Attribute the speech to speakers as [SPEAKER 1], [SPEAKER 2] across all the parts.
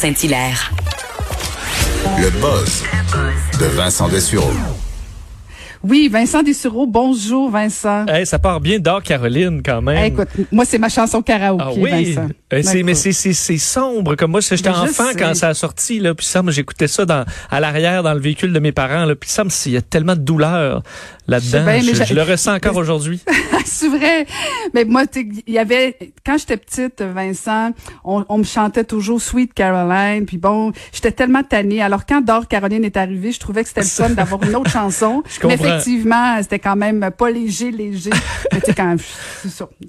[SPEAKER 1] Saint-Hilaire.
[SPEAKER 2] Le buzz de Vincent Dessureau.
[SPEAKER 3] Oui, Vincent Dessureau, bonjour Vincent.
[SPEAKER 4] Hey, ça part bien d'or, Caroline, quand même.
[SPEAKER 3] Hey, écoute, moi c'est ma chanson karaoké,
[SPEAKER 4] ah oui,
[SPEAKER 3] Vincent.
[SPEAKER 4] C'est,
[SPEAKER 3] Ben,
[SPEAKER 4] mais c'est, c'est, c'est sombre comme moi. J'étais
[SPEAKER 3] Ben,
[SPEAKER 4] enfant
[SPEAKER 3] sais.
[SPEAKER 4] quand ça a sorti là, puis ça, j'écoutais ça dans à l'arrière dans le véhicule de mes parents là, puis ça, il y a tellement de douleur là-dedans.
[SPEAKER 3] Mais
[SPEAKER 4] je, je le ressens encore aujourd'hui.
[SPEAKER 3] c'est vrai. Mais moi, il y avait quand j'étais petite, Vincent, on, on me chantait toujours Sweet Caroline. Puis bon, j'étais tellement tannée. Alors quand Dor Caroline est arrivée, je trouvais que c'était le fun d'avoir une autre chanson.
[SPEAKER 4] Je
[SPEAKER 3] Mais
[SPEAKER 4] comprends.
[SPEAKER 3] Effectivement, c'était quand même pas léger, léger. Mais tu sais, quand,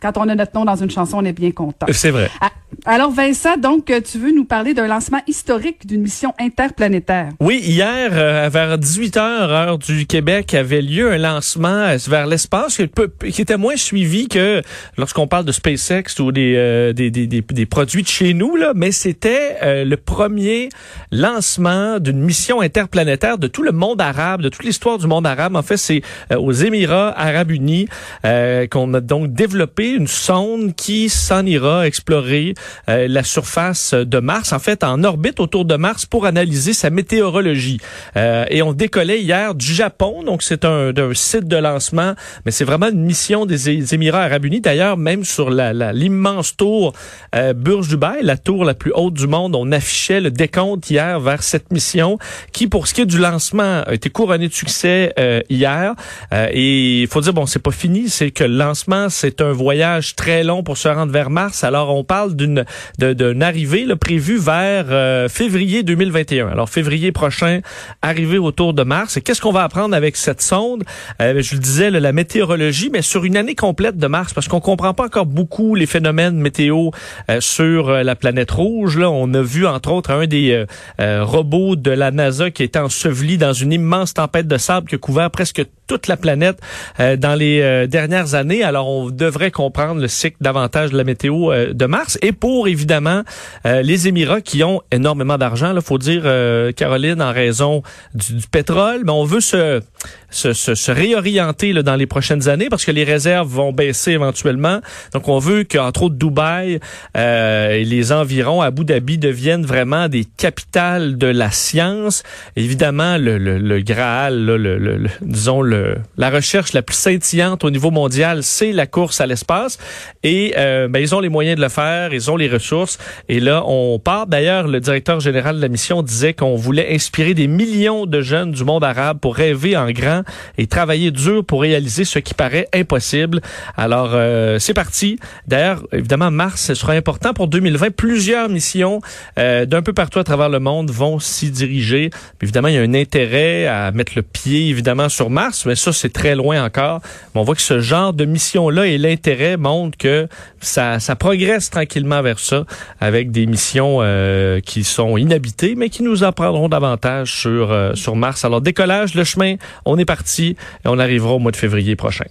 [SPEAKER 3] quand on a notre nom dans une chanson, on est bien content.
[SPEAKER 4] C'est vrai.
[SPEAKER 3] Ah, Alors Vincent, donc euh, tu veux nous parler d'un lancement historique d'une mission interplanétaire?
[SPEAKER 4] Oui, hier, euh, vers 18h, heure du Québec, avait lieu un lancement euh, vers l'espace qui, était moins suivi que lorsqu'on parle de SpaceX ou des, produits de chez nous, là, mais c'était le premier lancement d'une mission interplanétaire de tout le monde arabe, de toute l'histoire du monde arabe. En fait, c'est aux Émirats arabes unis qu'on a donc développé une sonde qui s'en ira explorer euh, la surface de Mars, en fait en orbite autour de Mars pour analyser sa météorologie. Euh, et on décollait hier du Japon, donc c'est un, d'un site de lancement, mais c'est vraiment une mission des, Émirats arabes unis. D'ailleurs, même sur la, la- l'immense tour euh, Burj Dubai, la tour la plus haute du monde, on affichait le décompte hier vers cette mission qui, pour ce qui est du lancement, a été couronnée de succès euh, hier. Euh, et il faut dire, bon, c'est pas fini, c'est que le lancement, c'est un voyage très long pour se rendre vers Mars. Alors, on parle d'une d'une arrivée là, prévue vers euh, février 2021. Alors, février prochain, arrivée autour de Mars. Et qu'est-ce qu'on va apprendre avec cette sonde? Euh, je le disais, la météorologie, mais sur une année complète de Mars, parce qu'on comprend pas encore beaucoup les phénomènes météo euh, sur euh, la planète rouge. Là, on a vu, entre autres, un des robots de la NASA qui était enseveli dans une immense tempête de sable qui a couvert presque toute la planète euh, dans les euh, dernières années. Alors, on devrait comprendre le cycle davantage de la météo euh, de Mars. Et pour, évidemment, euh, les Émirats qui ont énormément d'argent, il faut dire, euh, Caroline, en raison du, du pétrole, mais on veut se, se, se, se réorienter là, dans les prochaines années parce que les réserves vont baisser éventuellement. Donc, on veut qu'entre autres Dubaï euh, et les environs, Abu Dhabi, deviennent vraiment des capitales de la science. Évidemment, le, le, le Graal, là, le, le- disons, le, la recherche la plus scintillante au niveau mondial, c'est la course à l'espace. Et euh, ben, ils ont les moyens de le faire, ils ont les ressources. Et là, on part. D'ailleurs, le directeur général de la mission disait qu'on voulait inspirer des millions de jeunes du monde arabe pour rêver en grand et travailler dur pour réaliser ce qui paraît impossible. Alors, euh, c'est parti. D'ailleurs, évidemment, Mars, ce sera important pour 2020. Plusieurs missions euh, d'un peu partout à travers le monde vont s'y diriger. Évidemment, il y a un intérêt à mettre le pied, évidemment, sur Mars, mais ça, c'est très loin encore. Mais on voit que ce genre de mission-là et l'intérêt montrent que ça, progresse tranquillement vers ça, avec des missions euh, qui sont inhabitées, mais qui nous apprendront davantage sur, euh, sur Mars. Alors, décollage, le chemin, on est parti et on arrivera au mois de février prochain.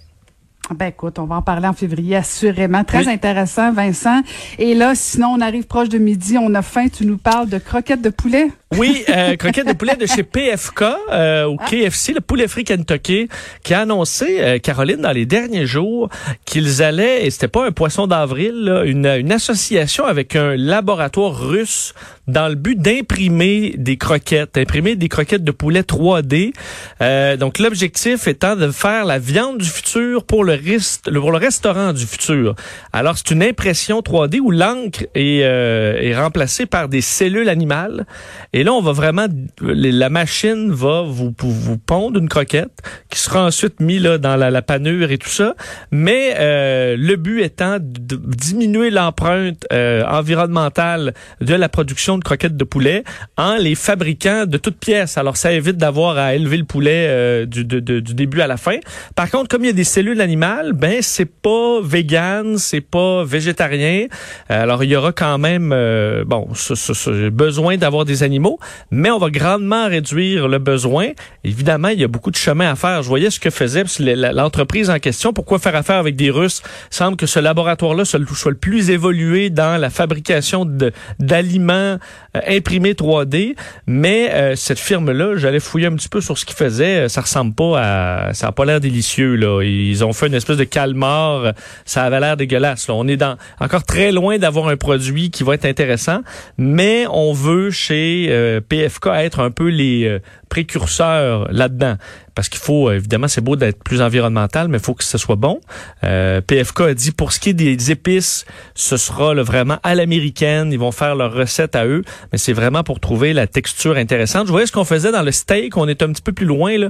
[SPEAKER 3] Ben écoute, on va en parler en février assurément. Très
[SPEAKER 4] Oui.
[SPEAKER 3] intéressant, Vincent. Et là, sinon, on arrive proche de midi, on a faim, tu nous parles de croquettes de poulet?
[SPEAKER 4] Oui, euh, croquette de poulet de chez PFK euh, au KFC, le poulet frit Kentucky, qui a annoncé, euh, Caroline, dans les derniers jours, qu'ils allaient, et c'était pas un poisson d'avril, une, une association avec un laboratoire russe dans le but d'imprimer des croquettes, imprimer des croquettes de poulet 3D. Euh, donc l'objectif étant de faire la viande du futur pour le, rest- pour le restaurant du futur. Alors c'est une impression 3D où l'encre est, euh, est remplacée par des cellules animales. Et là, on va vraiment, la machine va vous, vous, vous pondre une croquette qui sera ensuite mise là, dans la, la panure et tout ça. Mais euh, le but étant de diminuer l'empreinte euh, environnementale de la production de croquettes de poulet en les fabriquant de toutes pièces. Alors, ça évite d'avoir à élever le poulet euh, du, de- du début à la fin. Par contre, comme il y a des cellules animales, ben c'est pas vegan, c'est pas végétarien. Euh, Alors, il y aura quand même, euh, bon, ce- ce- ce- besoin d'avoir des animaux. mais on va grandement réduire le besoin. Évidemment, il y a beaucoup de chemin à faire. Je voyais ce que faisait l'entreprise en question. Pourquoi faire affaire avec des Russes? Il semble que ce laboratoire-là soit le plus évolué dans la fabrication d'aliments euh, imprimés 3D, mais euh, cette firme-là, j'allais fouiller un petit peu sur ce qu'ils faisaient. Ça ressemble pas à... Ça a pas l'air délicieux, là. Ils ont fait une espèce de calmar. Ça avait l'air dégueulasse. On est dans encore très loin d'avoir un produit qui va être intéressant, mais on veut chez euh, PFK être un peu les euh, précurseurs là-dedans. Parce qu'il faut, euh, évidemment, c'est beau d'être plus environnemental, mais il faut que ce soit bon. PFK a dit, pour ce qui est des épices, ce sera vraiment à l'américaine. Ils vont faire leur recette à eux, mais c'est vraiment pour trouver la texture intéressante. Je voyais ce qu'on faisait dans le steak? On est un petit peu plus loin, là,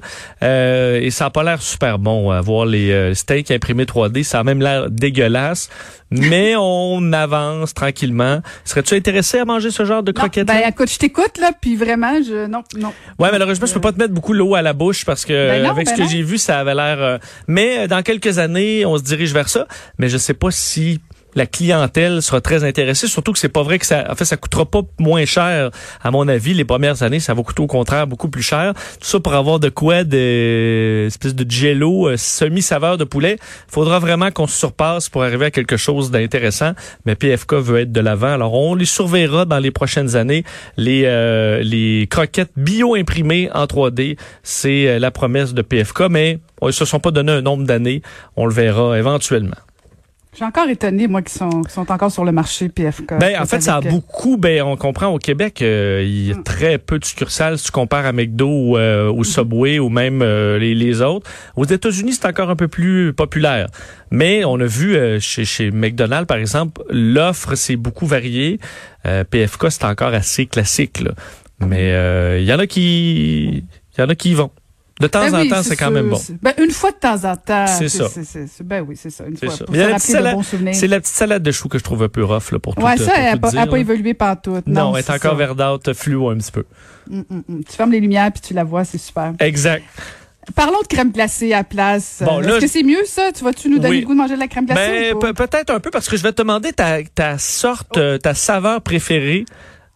[SPEAKER 4] et ça a pas l'air super bon. À voir les steaks imprimés 3D, ça a même l'air dégueulasse. mais on avance tranquillement. Serais-tu intéressé à manger ce genre de croquettes
[SPEAKER 3] Ben écoute, je t'écoute là, puis vraiment, je non, non.
[SPEAKER 4] Ouais, malheureusement, je peux pas te mettre beaucoup l'eau à la bouche parce que ben avec ce ben que j'ai vu, ça avait l'air. Euh, mais euh, dans quelques années, on se dirige vers ça. Mais je sais pas si la clientèle sera très intéressée. Surtout que c'est pas vrai que ça, en fait, ça coûtera pas moins cher. À mon avis, les premières années, ça va coûter au contraire beaucoup plus cher. Tout ça pour avoir de quoi, de espèce de jello euh, semi saveur de poulet. Faudra vraiment qu'on se surpasse pour arriver à quelque chose d'intéressant. Mais PFK veut être de l'avant. Alors on les surveillera dans les prochaines années. Les euh, les croquettes bio imprimées en 3D, c'est euh, la promesse de PFK. Mais ils se sont pas donné un nombre d'années. On le verra éventuellement.
[SPEAKER 3] Suis encore étonné, moi, qui sont, qui sont encore sur le marché PFK.
[SPEAKER 4] Ben, en fait, ça a beaucoup, ben, on comprend au Québec, euh, il y a hmm. très peu de succursales si tu compares à McDo ou euh, au hmm. Subway ou même euh, les, les, autres. Aux États-Unis, c'est encore un peu plus populaire. Mais on a vu chez, chez McDonald's, par exemple, l'offre s'est beaucoup variée. PFK, c'est encore assez classique, là. Mais il y en a qui, il y en a qui y vont. De temps ben en temps, c'est quand même bon.
[SPEAKER 3] Ben, une fois de temps en temps.
[SPEAKER 4] C'est ça.
[SPEAKER 3] ben oui, c'est ça. Une fois,
[SPEAKER 4] c'est la petite salade de choux que je trouve un peu rough là, pour tout Ouais,
[SPEAKER 3] ça, elle n'a pas, évolué partout.
[SPEAKER 4] Non, elle est, encore verdâtre, fluo un petit peu.
[SPEAKER 3] Mm, mm, mm. Tu fermes les lumières puis tu la vois, c'est super.
[SPEAKER 4] Exact.
[SPEAKER 3] Parlons de crème glacée à place. Bon, Est-ce que c'est mieux ça? Tu vas-tu nous donner le goût de manger de la crème glacée?
[SPEAKER 4] Ben, peut-être un peu parce que je vais te demander ta, ta sorte, oh. ta saveur préférée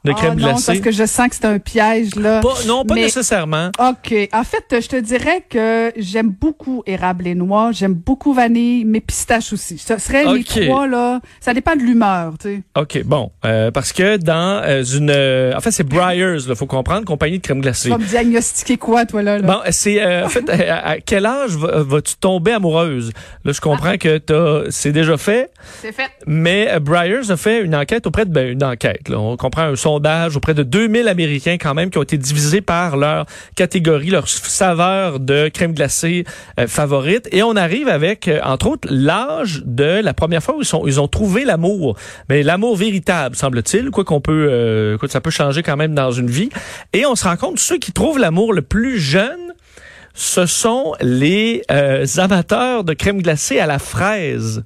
[SPEAKER 4] de crème
[SPEAKER 3] oh,
[SPEAKER 4] glacée.
[SPEAKER 3] Non, parce que je sens que c'est un piège là.
[SPEAKER 4] non, pas nécessairement.
[SPEAKER 3] OK. En fait, je te dirais que j'aime beaucoup érable et noix, j'aime beaucoup vanille, mais pistache aussi. Ce serait les trois là, ça dépend de l'humeur, tu sais.
[SPEAKER 4] OK, bon, euh, parce que dans euh, une euh, en fait, c'est Breyers, là, faut comprendre, compagnie de crème glacée. Tu
[SPEAKER 3] vas me diagnostiquer quoi toi là,
[SPEAKER 4] Bon, c'est en fait à, quel âge vas-tu tomber amoureuse? Là, je comprends ah. que t'as c'est déjà fait.
[SPEAKER 3] C'est fait.
[SPEAKER 4] Mais Breyers a fait une enquête auprès de ben, une enquête là, on comprend un son auprès de 2000 Américains quand même qui ont été divisés par leur catégorie, leur saveur de crème glacée euh, favorite. Et on arrive avec, euh, entre autres, l'âge de la première fois où ils, sont, ils ont trouvé l'amour. Mais l'amour véritable, semble-t-il, quoi qu'on peut, euh, ça peut changer quand même dans une vie. Et on se rend compte, ceux qui trouvent l'amour le plus jeune, ce sont les amateurs de crème glacée à la fraise.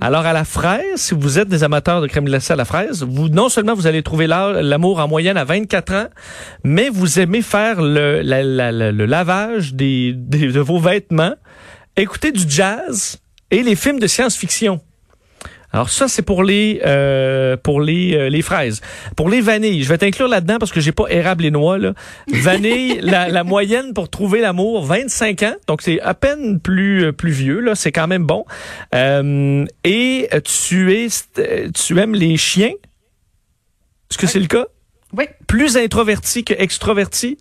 [SPEAKER 4] Alors, à la fraise, si vous êtes des amateurs de crème glacée à la fraise, vous non seulement vous allez trouver l'amour en moyenne à 24 ans, mais vous aimez faire le, le lavage des, de vos vêtements, écouter du jazz et les films de science-fiction. Alors ça c'est pour les euh, pour les euh, les fraises. Pour les vanilles, je vais t'inclure là-dedans parce que j'ai pas érable et noix là. Vanille, la, la, moyenne pour trouver l'amour, 25 ans. Donc c'est à peine plus euh, plus vieux là, c'est quand même bon. Euh, et tu es tu aimes les chiens? Est-ce que c'est le cas?
[SPEAKER 3] Oui.
[SPEAKER 4] Plus introverti que extroverti?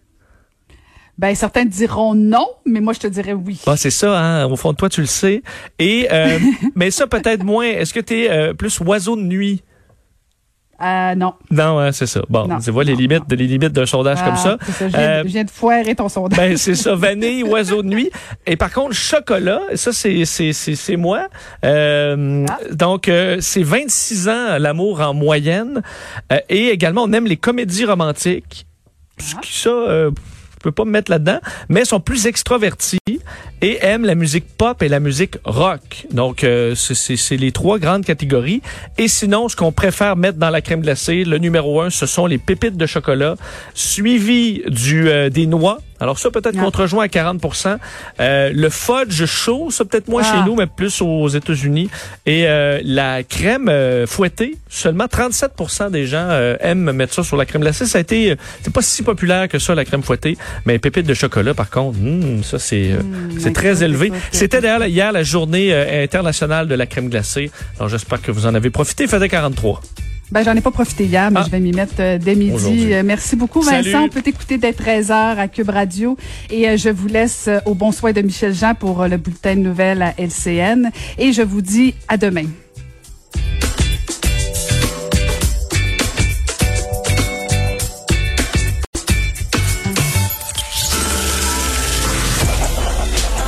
[SPEAKER 3] Ben certains diront non, mais moi je te dirais oui.
[SPEAKER 4] Ah, c'est ça, hein? au fond de toi tu le sais. Et euh, mais ça peut-être moins. Est-ce que tu es euh, plus oiseau de nuit?
[SPEAKER 3] Euh, non.
[SPEAKER 4] Non, hein, c'est ça. Bon, tu vois les limites, les limites d'un sondage comme ça.
[SPEAKER 3] ça. Je, viens, euh, je, viens, de foirer ton sondage.
[SPEAKER 4] Ben c'est ça, vanille, oiseau de nuit. Et par contre, chocolat, ça c'est c'est c'est moi. Euh, ah. Donc c'est 26 ans l'amour en moyenne. et également on aime les comédies romantiques. Ah. Ça peux pas me mettre là-dedans, mais sont plus extrovertis et aiment la musique pop et la musique rock. Donc, euh, c'est les trois grandes catégories. Et sinon, ce qu'on préfère mettre dans la crème glacée, le numéro un, ce sont les pépites de chocolat, suivi du euh, des noix Alors ça, peut-être
[SPEAKER 3] Ah.
[SPEAKER 4] qu'on te rejoint à 40% euh, Le fudge chaud, ça peut-être moins
[SPEAKER 3] Ah.
[SPEAKER 4] chez nous, mais plus aux États-Unis. Et euh, la crème euh, fouettée, seulement 37% des gens euh, aiment mettre ça sur la crème glacée. Ça a été, euh, c'est pas si populaire que ça, la crème fouettée. Mais pépites de chocolat, par contre, hum, ça c'est euh, c'est
[SPEAKER 3] Mmh,
[SPEAKER 4] très élevé. C'était d'ailleurs hier la journée internationale de la crème glacée. Alors j'espère que vous en avez profité. Il faisait 43.
[SPEAKER 3] Ben, j'en ai pas profité hier, mais
[SPEAKER 4] Ah.
[SPEAKER 3] je vais m'y mettre euh, dès midi. Euh, merci beaucoup, Vincent.
[SPEAKER 4] Salut.
[SPEAKER 3] On peut t'écouter dès 13h à Cube Radio. Et euh, je vous laisse au bon soin de Michel Jean pour le bulletin de nouvelles à LCN. Et je vous dis à demain.